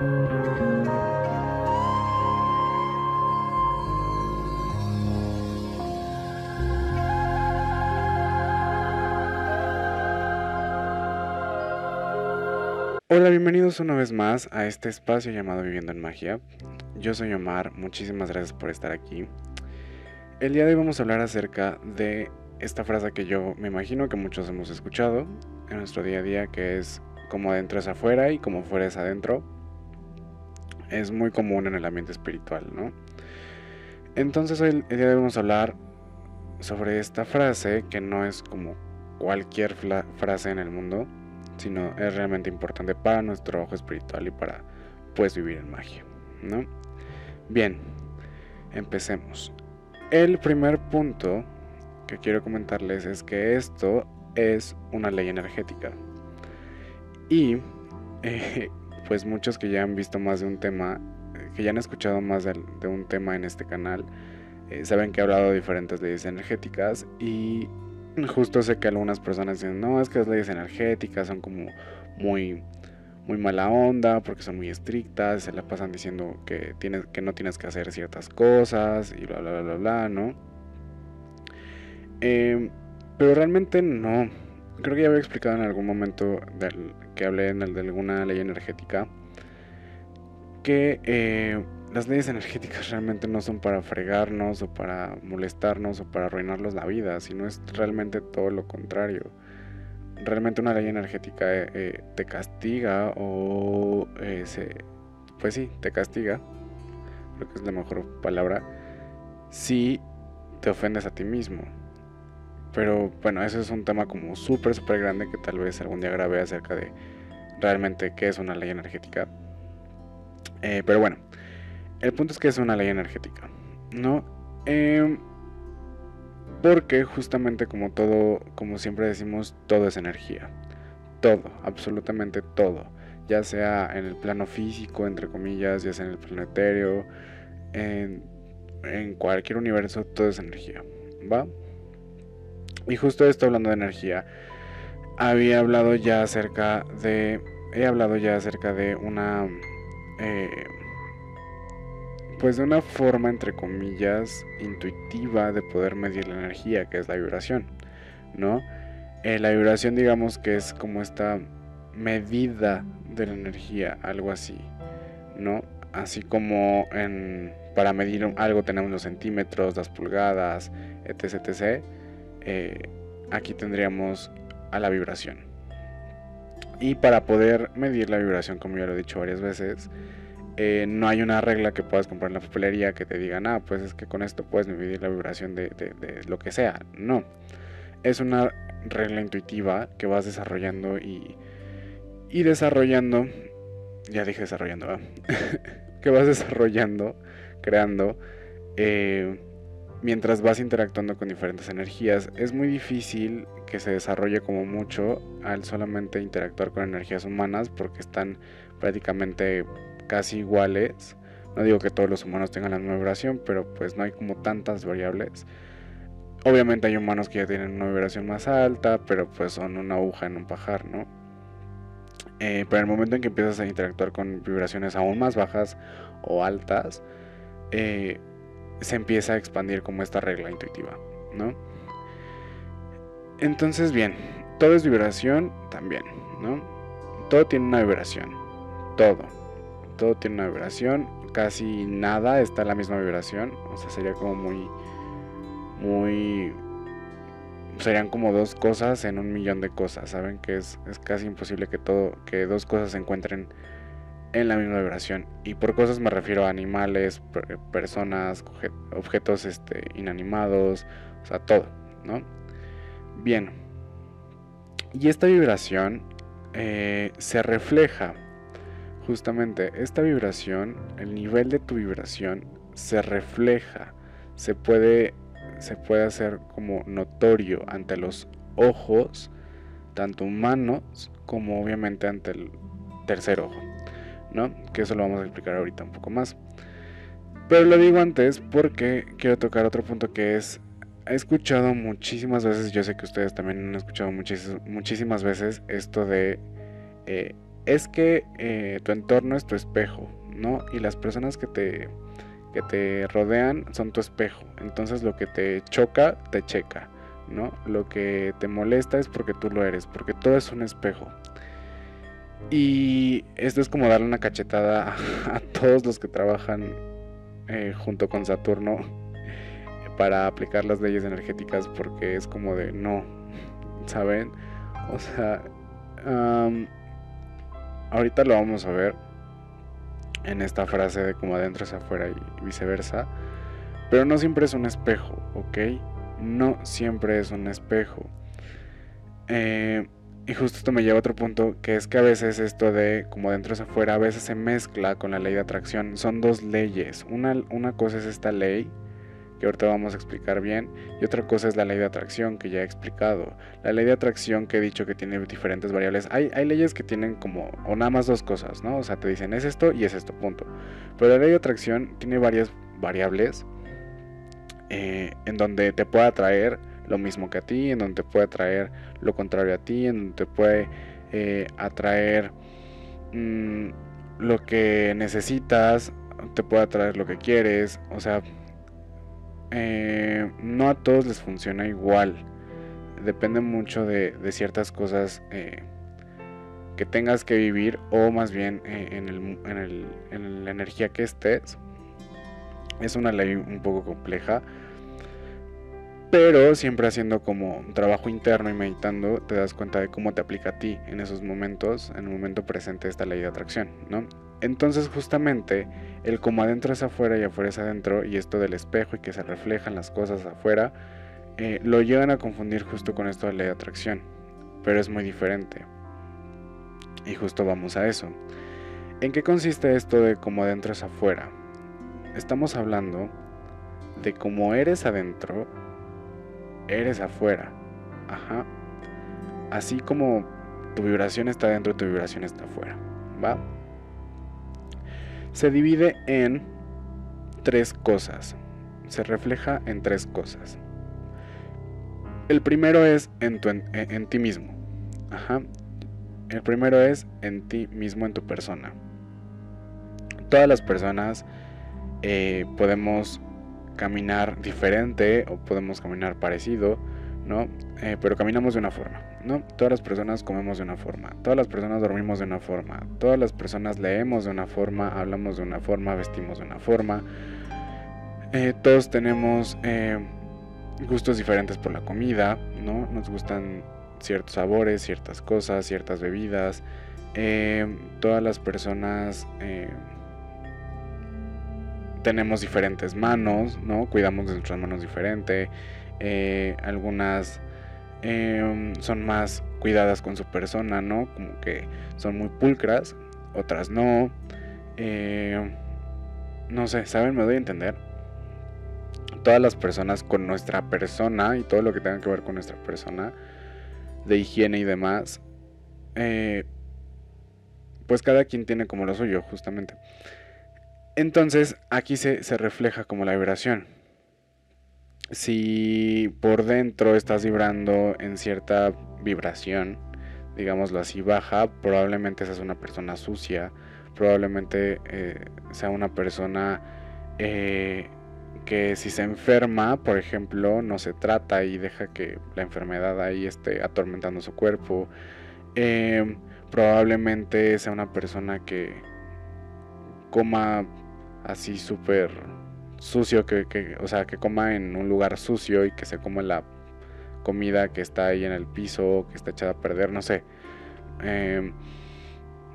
Hola, bienvenidos una vez más a este espacio llamado Viviendo en Magia. Yo soy Omar, muchísimas gracias por estar aquí. El día de hoy vamos a hablar acerca de esta frase que yo me imagino que muchos hemos escuchado en nuestro día a día, que es como adentro es afuera y como fuera es adentro. Es muy común en el ambiente espiritual, ¿no? Entonces hoy día de hoy vamos a hablar sobre esta frase que no es como cualquier frase en el mundo, sino es realmente importante para nuestro ojo espiritual y para pues vivir en magia, ¿no? Bien, empecemos. El primer punto que quiero comentarles es que esto es una ley energética. Y eh, pues muchos que ya han visto más de un tema, que ya han escuchado más de, un tema en este canal, eh, saben que he hablado de diferentes leyes energéticas y justo sé que algunas personas dicen, no, es que las leyes energéticas son como muy, muy mala onda porque son muy estrictas, se la pasan diciendo que, tienes, que no tienes que hacer ciertas cosas y bla, bla, bla, bla, bla ¿no? Em, pero realmente no. Creo que ya había explicado en algún momento que hablé en el de alguna ley energética que eh, las leyes energéticas realmente no son para fregarnos o para molestarnos o para arruinarnos la vida, sino es realmente todo lo contrario. Realmente una ley energética eh, eh, te castiga o se, pues sí, te castiga, creo que es la mejor palabra, si te ofendes a ti mismo. Pero bueno, ese es un tema como súper, súper grande que tal vez algún día grabé acerca de realmente qué es una ley energética. pero bueno, el punto es que es una ley energética, ¿no? Em, porque justamente como todo, como siempre decimos, todo es energía. Todo, absolutamente todo. Ya sea en el plano físico, entre comillas, ya sea en el planetario, en, en cualquier universo, todo es energía. ¿Va? Y justo esto hablando de energía, había hablado ya acerca de. He hablado ya acerca de una. Eh, pues de una forma entre comillas intuitiva de poder medir la energía, que es la vibración, ¿no? Eh, la vibración digamos que es como esta medida de la energía, algo así, ¿no? Así como en, para medir algo tenemos los centímetros, las pulgadas, etc. etc. Eh, aquí tendríamos a la vibración. Y para poder medir la vibración, como ya lo he dicho varias veces, eh, no hay una regla que puedas comprar en la papelería que te diga, ah, pues es que con esto puedes medir la vibración de, lo que sea. No. Es una regla intuitiva que vas desarrollando y, desarrollando. Ya dije desarrollando, que vas desarrollando, creando. Eh, mientras vas interactuando con diferentes energías, es muy difícil que se desarrolle como mucho al solamente interactuar con energías humanas porque están prácticamente casi iguales. No digo que todos los humanos tengan la misma vibración, pero pues no hay como tantas variables. Obviamente hay humanos que ya tienen una vibración más alta, pero pues son una aguja en un pajar, ¿no? Eh, pero en el momento en que empiezas a interactuar con vibraciones aún más bajas o altas, eh, se empieza a expandir como esta regla intuitiva, ¿no? Entonces, bien, todo es vibración también, ¿no? Todo tiene una vibración, todo todo tiene una vibración, casi nada está en la misma vibración, o sea, sería como muy, muy, serían como dos cosas en un millón de cosas, ¿saben? Que es, casi imposible que todo, que dos cosas se encuentren en la misma vibración. Y por cosas me refiero a animales, personas, objetos este, inanimados, o sea, todo, ¿no? Bien. Y esta vibración eh, se refleja justamente esta vibración, el nivel de tu vibración se refleja, se puede, se puede hacer como notorio ante los ojos, tanto humanos como obviamente ante el tercer ojo, ¿no? Que eso lo vamos a explicar ahorita un poco más. Pero lo digo antes porque quiero tocar otro punto que es, he escuchado muchísimas veces, yo sé que ustedes también han escuchado muchísimas veces esto de... Eh, es que eh, tu entorno es tu espejo, ¿no? Y las personas que te, que te rodean son tu espejo. Entonces lo que te choca, te checa, ¿no? Lo que te molesta es porque tú lo eres, porque todo es un espejo. Y esto es como darle una cachetada a, todos los que trabajan eh, junto con Saturno para aplicar las leyes energéticas porque es como de no, ¿saben? O sea, ahorita lo vamos a ver en esta frase de como adentro es afuera y viceversa. Pero no siempre es un espejo, ¿ok? No siempre es un espejo. Eh, y justo esto me lleva a otro punto, que es que a veces esto de como adentro es afuera, a veces se mezcla con la ley de atracción. Son dos leyes. Una, una cosa es esta ley que ahorita vamos a explicar bien, y otra cosa es la ley de atracción que ya he explicado. La ley de atracción que he dicho que tiene diferentes variables, hay, hay leyes que tienen como, o nada más dos cosas, ¿no? O sea, te dicen es esto y es esto, punto. Pero la ley de atracción tiene varias variables eh, en donde te puede atraer lo mismo que a ti, en donde te puede atraer lo contrario a ti, en donde te puede eh, atraer mm, lo que necesitas, te puede atraer lo que quieres, o sea, eh, no a todos les funciona igual. Depende mucho de, ciertas cosas eh, que tengas que vivir o más bien eh, en, la energía que estés. Es una ley un poco compleja. Pero siempre haciendo como un trabajo interno y meditando, te das cuenta de cómo te aplica a ti en esos momentos, en el momento presente esta ley de atracción, ¿no? Entonces justamente el como adentro es afuera y afuera es adentro y esto del espejo y que se reflejan las cosas afuera, eh, lo llegan a confundir justo con esto de la ley de atracción, pero es muy diferente. Y justo vamos a eso. ¿En qué consiste esto de como adentro es afuera? Estamos hablando de cómo eres adentro, eres afuera. Ajá. Así como tu vibración está dentro, tu vibración está afuera. ¿Va? se divide en tres cosas. Se refleja en tres cosas. El primero es en, en, ti mismo. Ajá. El primero es en ti mismo, en tu persona. Todas las personas eh, podemos caminar diferente o podemos caminar parecido, ¿no? Eh, pero caminamos de una forma. ¿no? Todas las personas comemos de una forma, todas las personas dormimos de una forma, todas las personas leemos de una forma, hablamos de una forma, vestimos de una forma. Eh, todos tenemos eh, gustos diferentes por la comida, ¿no? Nos gustan ciertos sabores, ciertas cosas, ciertas bebidas. Todas las personas tenemos diferentes manos, ¿no? Cuidamos de nuestras manos diferente. algunas Em, son más cuidadas con su persona, ¿no? Como que son muy pulcras, otras no. Em, no sé, ¿saben? Me doy a entender. Todas las personas con nuestra persona y todo lo que tenga que ver con nuestra persona, de higiene y demás, eh, pues cada quien tiene como lo suyo, justamente. Entonces aquí se, se refleja como la vibración si por dentro estás vibrando en cierta vibración, digámoslo así, baja, probablemente seas una persona sucia, probablemente eh, sea una persona eh, que si se enferma, por ejemplo, no se trata y deja que la enfermedad ahí esté atormentando su cuerpo. Eh, probablemente sea una persona que coma así súper sucio, que, o sea, que coma en un lugar sucio y que se coma la comida que está ahí en el piso, que está echada a perder, no sé. Em,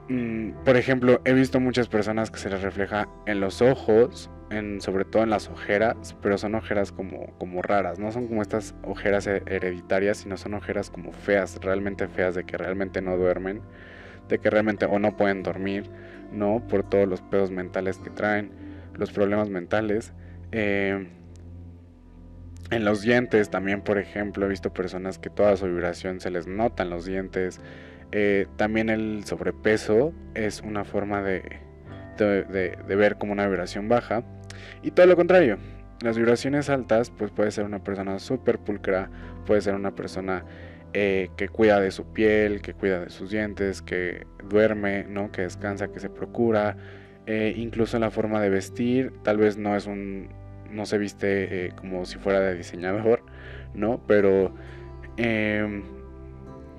mm, por ejemplo, he visto muchas personas que se les refleja en los ojos, en, sobre todo en las ojeras, pero son ojeras como, como raras, no son como estas ojeras hereditarias, sino son ojeras como feas, realmente feas, de que realmente no duermen, de que realmente o no pueden dormir, ¿no? Por todos los pedos mentales que traen los problemas mentales. Eh, en los dientes también, por ejemplo, he visto personas que toda su vibración se les nota en los dientes. Eh, también el sobrepeso es una forma de, de, ver como una vibración baja. Y todo lo contrario, las vibraciones altas, pues puede ser una persona súper pulcra, puede ser una persona eh, que cuida de su piel, que cuida de sus dientes, que duerme, ¿no? Que descansa, que se procura, eh, incluso en la forma de vestir, tal vez no es un, no se viste como si fuera de diseñador, ¿no? Pero em,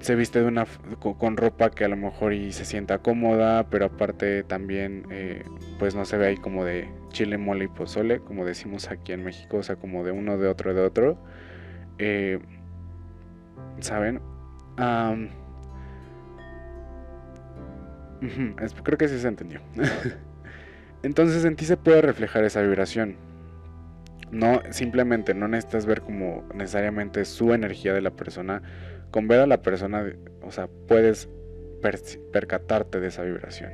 se viste de una, con ropa que a lo mejor y se sienta cómoda, pero aparte también pues no se ve ahí como de chile, mole y pozole, como decimos aquí en México, o sea, como de uno, de otro, de otro. Eh, ¿Saben? creo que sí se entendió. Entonces en ti se puede reflejar esa vibración. No, simplemente no necesitas ver como necesariamente su energía de la persona. Con ver a la persona, o sea, puedes percatarte de esa vibración.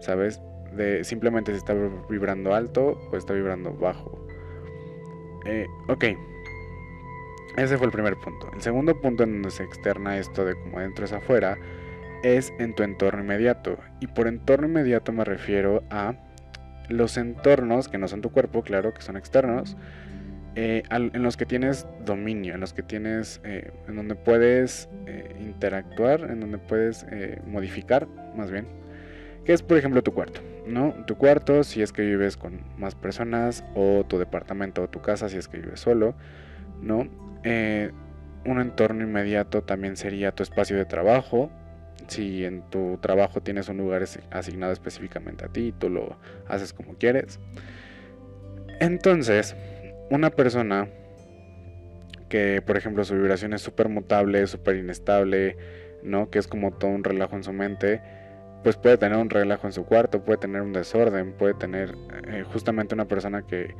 ¿Sabes? de simplemente si está vibrando alto o está vibrando bajo. Eh, ok, ese fue el primer punto. El segundo punto en donde se externa esto de como adentro es afuera es en tu entorno inmediato. Y por entorno inmediato me refiero a los entornos que no son tu cuerpo, claro, que son externos, eh, en los que tienes dominio, en los que tienes, eh, en donde puedes interactuar, en donde puedes modificar, más bien, que es por ejemplo tu cuarto. ¿no? Tu cuarto si es que vives con más personas o tu departamento o tu casa si es que vives solo, ¿no? Eh, un entorno inmediato también sería tu espacio de trabajo. Si en tu trabajo tienes un lugar asignado específicamente a ti, tú lo haces como quieres. Entonces, una persona que, por ejemplo, su vibración es súper mutable, súper inestable, ¿no? Que es como todo un relajo en su mente, pues puede tener un relajo en su cuarto, puede tener un desorden, puede tener eh, justamente una persona que,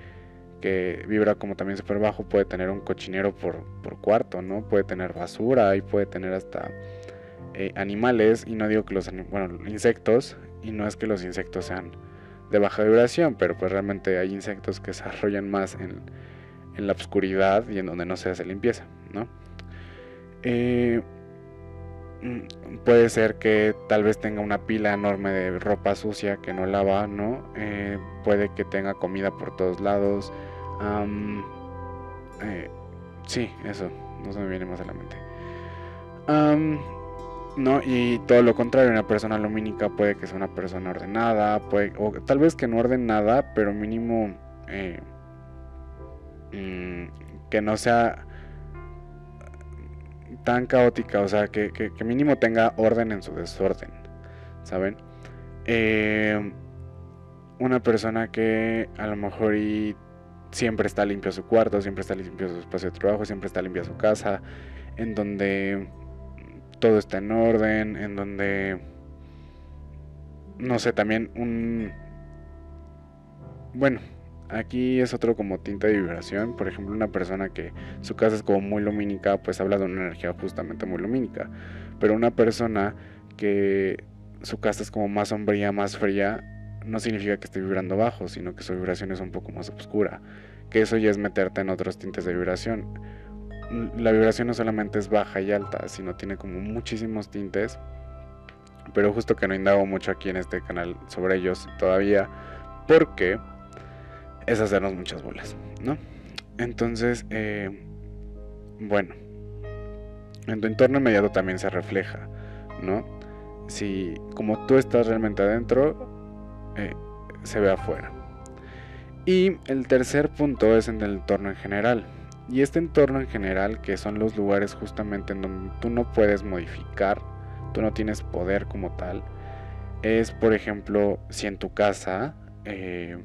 que vibra como también súper bajo, puede tener un cochinero por, por, cuarto, ¿no? Puede tener basura y puede tener hasta eh, animales, y no digo que los, bueno, insectos, y no es que los insectos sean de baja vibración, pero pues realmente hay insectos que se desarrollan más en, en la oscuridad y en donde no se hace limpieza, ¿no? Eh, puede ser que tal vez tenga una pila enorme de ropa sucia que no lava, ¿no? Eh, puede que tenga comida por todos lados. Eh, sí, eso, no se me viene más a la mente. no, y todo lo contrario, una persona lumínica puede que sea una persona ordenada, puede, o tal vez que no orden nada, pero mínimo eh, mm, que no sea tan caótica, o sea, que, mínimo tenga orden en su desorden, ¿saben? Eh, una persona que a lo mejor y siempre está limpio su cuarto, siempre está limpio su espacio de trabajo, siempre está limpia su casa, en donde todo está en orden, en donde, no sé, también un... Bueno, Aquí es otro como tinta de vibración. Por ejemplo, una persona que su casa es como muy lumínica, pues habla de una energía justamente muy lumínica. Pero una persona que su casa es como más sombría, más fría, no significa que esté vibrando bajo, sino que su vibración es un poco más oscura. Que eso ya es meterte en otros tintes de vibración. La vibración no solamente es baja y alta, sino tiene como muchísimos tintes. Pero justo que no indago mucho aquí en este canal sobre ellos todavía. Porque es hacernos muchas bolas, ¿no? Entonces, eh, bueno, en tu entorno inmediato también se refleja, ¿no? Si como tú estás realmente adentro, eh, se ve afuera. Y el tercer punto es en el entorno en general. Y este entorno en general, que son los lugares justamente en donde tú no puedes modificar, tú no tienes poder como tal, es por ejemplo si en tu casa eh,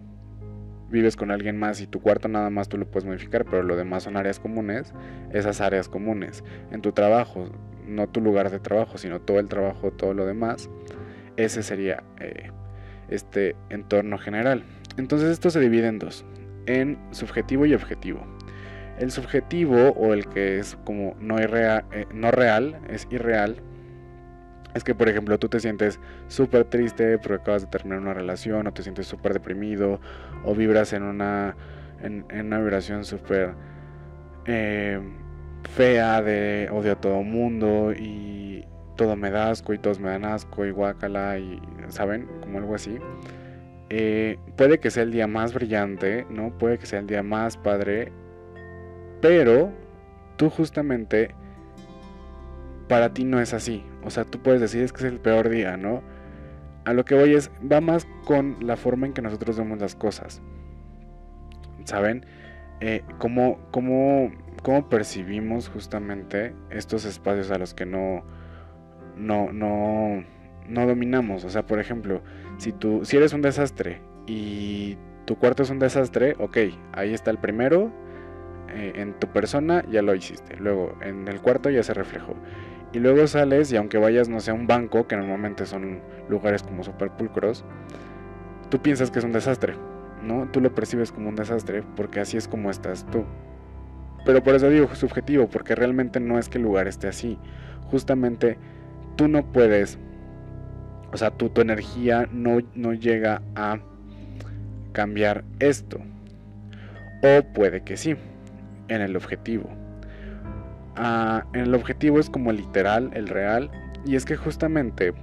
vives con alguien más y tu cuarto nada más tú lo puedes modificar, pero lo demás son áreas comunes, esas áreas comunes. En tu trabajo, no tu lugar de trabajo, sino todo el trabajo, todo lo demás, ese sería eh, este entorno general. Entonces esto se divide en dos, en subjetivo y objetivo. El subjetivo o el que es como no, eh, no real, es irreal, es que, por ejemplo, tú te sientes súper triste porque acabas de terminar una relación, o te sientes súper deprimido, o vibras en una, en, una vibración súper eh, fea de odio a todo mundo y todo me da asco y todos me dan asco y guácala y, ¿saben? Como algo así. Eh, puede que sea el día más brillante, ¿no? Puede que sea el día más padre, pero tú justamente para ti no es así. O sea, tú puedes decir es que es el peor día, ¿no? A lo que voy es, va más con la forma en que nosotros vemos las cosas. ¿Saben? Eh, cómo, cómo, cómo, percibimos justamente estos espacios a los que no, no, no, no dominamos. O sea, por ejemplo, si, tú, si eres un desastre y tu cuarto es un desastre, ok, ahí está el primero, eh, en tu persona ya lo hiciste, luego en el cuarto ya se reflejó. Y luego sales y aunque vayas, no sé, a un banco, que normalmente son lugares como super pulcros, tú piensas que es un desastre, ¿no? Tú lo percibes como un desastre porque así es como estás tú. Pero por eso digo subjetivo, porque realmente no es que el lugar esté así. Justamente tú no puedes, o sea, tu, tu energía no, no llega a cambiar esto. O puede que sí, en el objetivo. Ah, en el objetivo es como literal, el real, y es que justamente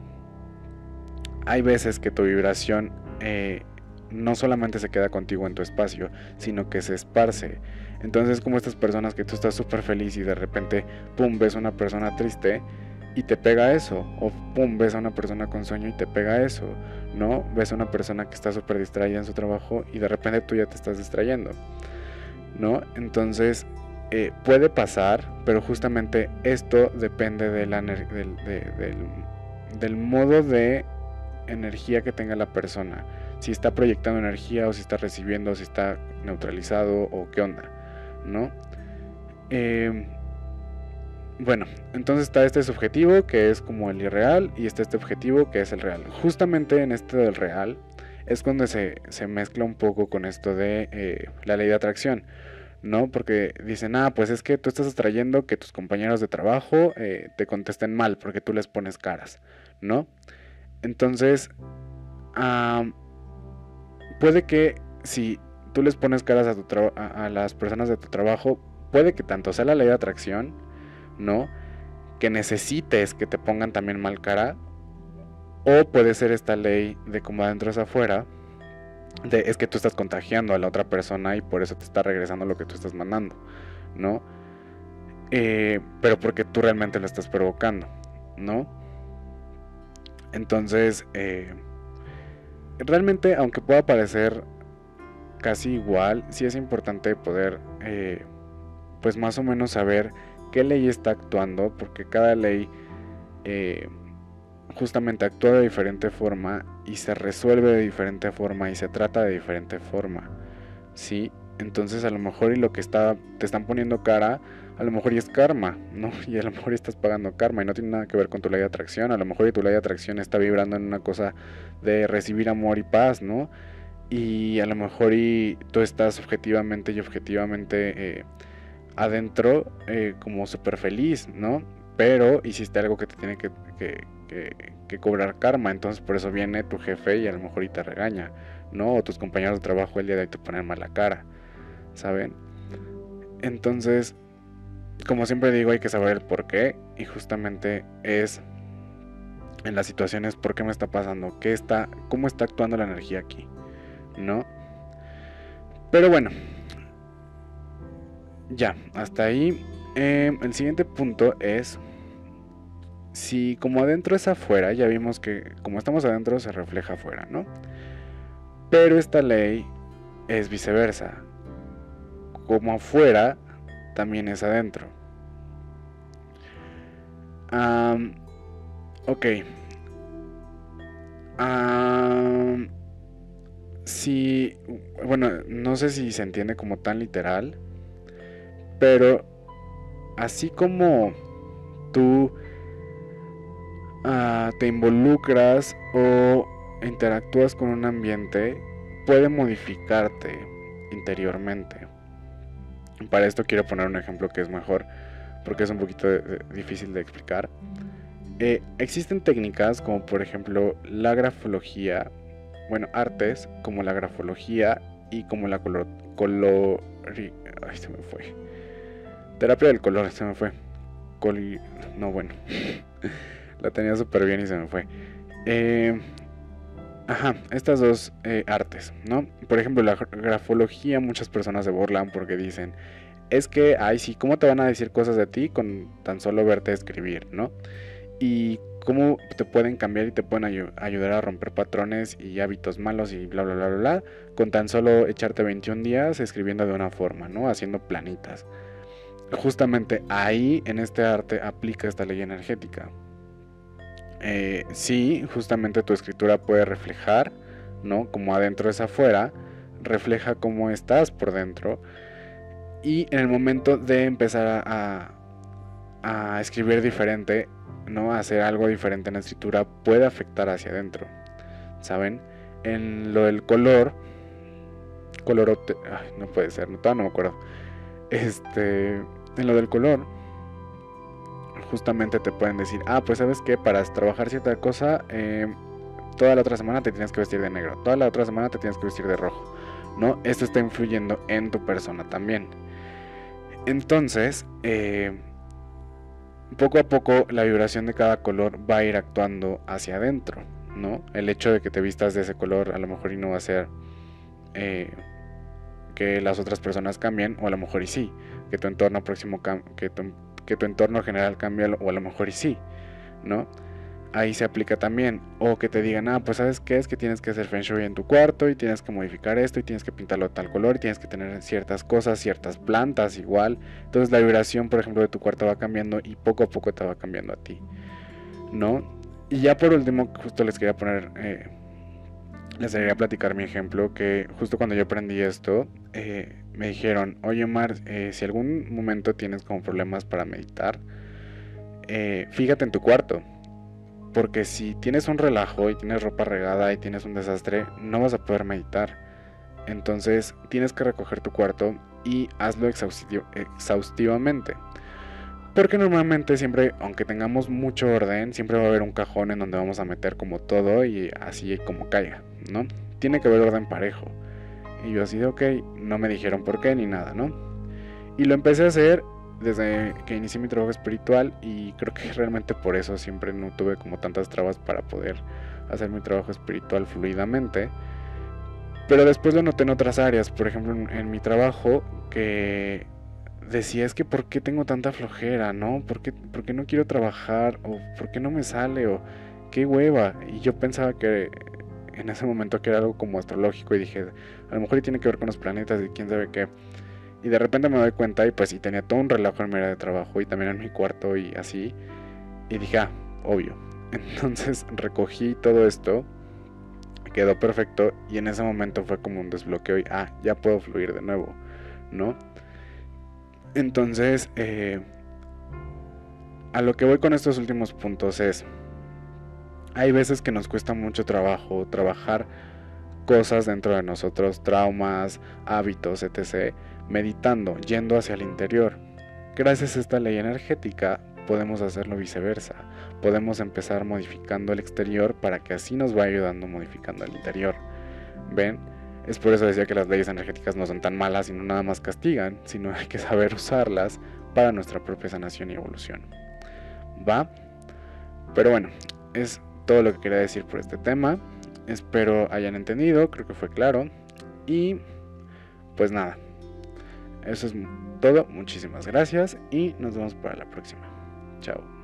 hay veces que tu vibración eh, no solamente se queda contigo en tu espacio, sino que se esparce. Entonces como estas personas que tú estás súper feliz y de repente, pum, ves una persona triste y te pega eso. O pum, ves a una persona con sueño y te pega eso. ¿No? Ves a una persona que está súper distraída en su trabajo y de repente tú ya te estás distrayendo. ¿No? Entonces eh, puede pasar, pero justamente esto depende de la, del, del, modo de energía que tenga la persona. Si está proyectando energía o si está recibiendo, si está neutralizado o qué onda, ¿no? Em, bueno, entonces está este subjetivo que es como el irreal y está este objetivo que es el real. Justamente en este del real es cuando se, se mezcla un poco con esto de eh, la ley de atracción. ¿no? Porque dicen, ah, pues es que tú estás atrayendo que tus compañeros de trabajo eh, te contesten mal porque tú les pones caras, ¿no? Entonces, puede que si tú les pones caras a, tu a, las personas de tu trabajo, puede que tanto sea la ley de atracción, ¿no? Que necesites que te pongan también mal cara, o puede ser esta ley de como adentro es afuera, es que tú estás contagiando a la otra persona y por eso te está regresando lo que tú estás mandando, ¿no? Eh, pero porque tú realmente lo estás provocando, ¿no? Entonces, eh, realmente, aunque pueda parecer casi igual, sí es importante poder, eh, pues más o menos saber qué ley está actuando, porque cada ley justamente actúa de diferente forma y se resuelve de diferente forma y se trata de diferente forma. ¿Sí? Entonces a lo mejor y lo que está, te están poniendo cara, a lo mejor y es karma, ¿no? Y a lo mejor estás pagando karma y no tiene nada que ver con tu ley de atracción. A lo mejor y tu ley de atracción está vibrando en una cosa de recibir amor y paz, ¿no? Y a lo mejor y tú estás objetivamente y objetivamente eh, adentro eh, como súper feliz, ¿no? Pero hiciste algo que te tiene que, que, cobrar karma, entonces por eso viene tu jefe y a lo mejor y te regaña, ¿no? O tus compañeros de trabajo el día de hoy te ponen mala cara, ¿saben? Entonces, como siempre digo, hay que saber el por qué y justamente es en las situaciones por qué me está pasando, qué está, cómo está actuando la energía aquí, ¿no? Pero bueno, ya, hasta ahí. Eh, el siguiente punto es si como adentro es afuera, ya vimos que como estamos adentro se refleja afuera, ¿no? Pero esta ley es viceversa. Como afuera, también es adentro. ok. si, bueno, no sé si se entiende como tan literal, pero así como tú Ah, te involucras o interactúas con un ambiente, puede modificarte interiormente. Para esto quiero poner un ejemplo que es mejor, porque es un poquito difícil de explicar. Eh, existen técnicas como por ejemplo la grafología, bueno, artes como la grafología y como la color... color ay, se me fue. Terapia del color, se me fue. no, bueno. La tenía súper bien y se me fue. Eh, ajá, estas dos eh, artes, ¿no? Por ejemplo, la grafología, muchas personas se burlan porque dicen, es que, ay, sí, ¿cómo te van a decir cosas de ti con tan solo verte escribir, ¿no? Y cómo te pueden cambiar y te pueden ayudar a romper patrones y hábitos malos y bla, bla, bla, bla, bla, con tan solo echarte 21 días escribiendo de una forma, ¿no? Haciendo planitas. Justamente ahí, en este arte, aplica esta ley energética. Eh, sí, justamente tu escritura puede reflejar, ¿no? Como adentro es afuera, refleja cómo estás por dentro. Y en el momento de empezar a, a escribir diferente, ¿no? Hacer algo diferente en la escritura puede afectar hacia adentro. ¿Saben? En lo del color. Color no puede ser, no, no me acuerdo. Este. En lo del color. Justamente te pueden decir, ah, pues sabes que para trabajar cierta cosa, eh, toda la otra semana te tienes que vestir de negro, toda la otra semana te tienes que vestir de rojo, ¿no? Esto está influyendo en tu persona también. Entonces, eh, poco a poco la vibración de cada color va a ir actuando hacia adentro, ¿no? El hecho de que te vistas de ese color a lo mejor y no va a ser eh, que las otras personas cambien, o a lo mejor y sí, que tu entorno próximo, que que tu entorno general cambie, o a lo mejor y sí, ¿no? ahí se aplica también. O que te digan, ah, pues sabes qué es que tienes que hacer feng shui en tu cuarto y tienes que modificar esto y tienes que pintarlo de tal color y tienes que tener ciertas cosas, ciertas plantas igual. Entonces la vibración, por ejemplo, de tu cuarto va cambiando y poco a poco te va cambiando a ti. ¿No? Y ya por último, justo les quería poner, eh, les quería platicar mi ejemplo, que justo cuando yo aprendí esto, eh, me dijeron, oye Mar, eh, si algún momento tienes como problemas para meditar, fíjate en tu cuarto porque si tienes un relajo y tienes ropa regada y tienes un desastre, no vas a poder meditar. Entonces tienes que recoger tu cuarto y hazlo exhaustivamente. Porque normalmente siempre, aunque tengamos mucho orden, siempre va a haber un cajón en donde vamos a meter como todo y así como caiga, ¿no? Tiene que haber orden parejo. Y yo así de, ok, no me dijeron por qué ni nada, ¿no? Y lo empecé a hacer desde que inicié mi trabajo espiritual y creo que realmente por eso siempre no tuve como tantas trabas para poder hacer mi trabajo espiritual fluidamente. Pero después lo noté en otras áreas, por ejemplo en, mi trabajo que decía es que por qué tengo tanta flojera, ¿no? ¿Por qué, ¿Por qué no quiero trabajar? ¿O por qué no me sale? ¿O qué hueva? Y yo pensaba que en ese momento que era algo como astrológico y dije, a lo mejor tiene que ver con los planetas y quién sabe qué. Y de repente me doy cuenta y pues y tenía todo un relajo en mi área de trabajo y también en mi cuarto y así. Y dije, ah, obvio. Entonces recogí todo esto, quedó perfecto y en ese momento fue como un desbloqueo y, ah, ya puedo fluir de nuevo, ¿no? Entonces, eh, a lo que voy con estos últimos puntos es, hay veces que nos cuesta mucho trabajo trabajar cosas dentro de nosotros, traumas, hábitos, etc meditando, yendo hacia el interior. Gracias a esta ley energética podemos hacerlo viceversa. Podemos empezar modificando el exterior para que así nos vaya ayudando modificando el interior. ¿Ven? Es por eso decía que las leyes energéticas no son tan malas y no nada más castigan, sino hay que saber usarlas para nuestra propia sanación y evolución. ¿Va? Pero bueno, es todo lo que quería decir por este tema. Espero hayan entendido, creo que fue claro. Y pues nada, eso es todo. Muchísimas gracias y nos vemos para la próxima. Chao.